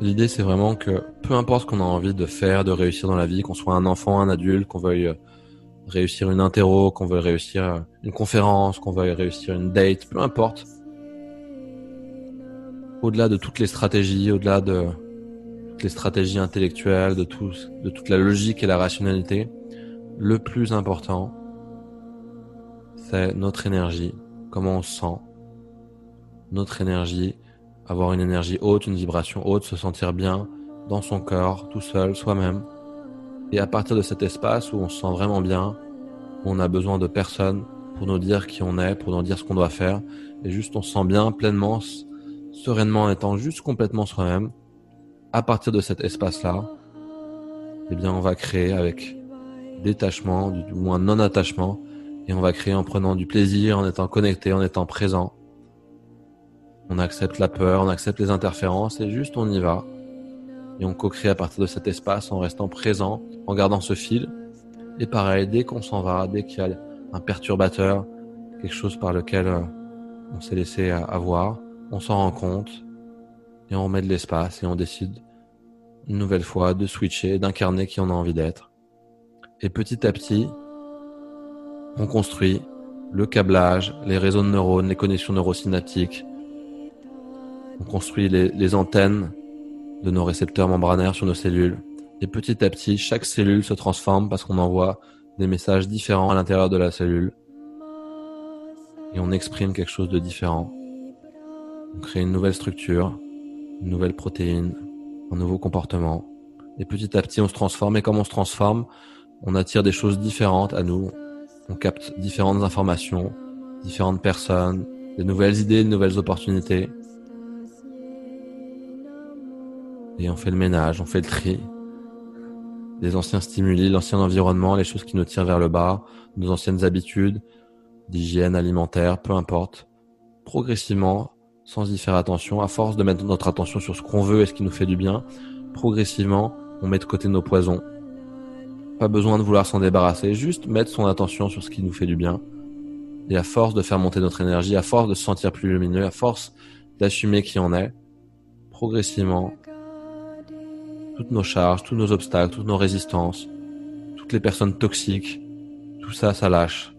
L'idée, c'est vraiment que peu importe ce qu'on a envie de faire, de réussir dans la vie, qu'on soit un enfant, un adulte, qu'on veuille réussir une interro, qu'on veuille réussir une conférence, qu'on veuille réussir une date, peu importe. Au-delà de toutes les stratégies, au-delà de toutes les stratégies intellectuelles, de tout, de toute la logique et la rationalité, le plus important, c'est notre énergie, comment on se sent, notre énergie, avoir une énergie haute, une vibration haute, se sentir bien dans son corps, tout seul, soi-même. Et à partir de cet espace où on se sent vraiment bien, où on a besoin de personne pour nous dire qui on est, pour nous dire ce qu'on doit faire, et juste on se sent bien pleinement, sereinement en étant juste complètement soi-même, à partir de cet espace-là, eh bien on va créer avec détachement, du moins non-attachement, et on va créer en prenant du plaisir, en étant connecté, en étant présent. On accepte la peur, on accepte les interférences, et juste on y va. Et on co-crée à partir de cet espace en restant présent, en gardant ce fil. Et pareil, dès qu'on s'en va, dès qu'il y a un perturbateur, quelque chose par lequel euh, on s'est laissé avoir, on s'en rend compte, et on met de l'espace, et on décide une nouvelle fois de switcher, d'incarner qui on a envie d'être. Et petit à petit, on construit le câblage, les réseaux de neurones, les connexions neurosynaptiques. On construit les, les antennes de nos récepteurs membranaires sur nos cellules. Et petit à petit, chaque cellule se transforme parce qu'on envoie des messages différents à l'intérieur de la cellule. Et on exprime quelque chose de différent. On crée une nouvelle structure, une nouvelle protéine, un nouveau comportement. Et petit à petit, on se transforme. Et comme on se transforme, on attire des choses différentes à nous. On capte différentes informations, différentes personnes, des nouvelles idées, de nouvelles opportunités. Et on fait le ménage, on fait le tri. Les anciens stimuli, l'ancien environnement, les choses qui nous tirent vers le bas, nos anciennes habitudes d'hygiène alimentaire, peu importe. Progressivement, sans y faire attention, à force de mettre notre attention sur ce qu'on veut et ce qui nous fait du bien, progressivement, on met de côté nos poisons, pas besoin de vouloir s'en débarrasser, juste mettre son attention sur ce qui nous fait du bien. Et à force de faire monter notre énergie, à force de se sentir plus lumineux, à force d'assumer qui on est, progressivement, toutes nos charges, tous nos obstacles, toutes nos résistances, toutes les personnes toxiques, tout ça, ça lâche.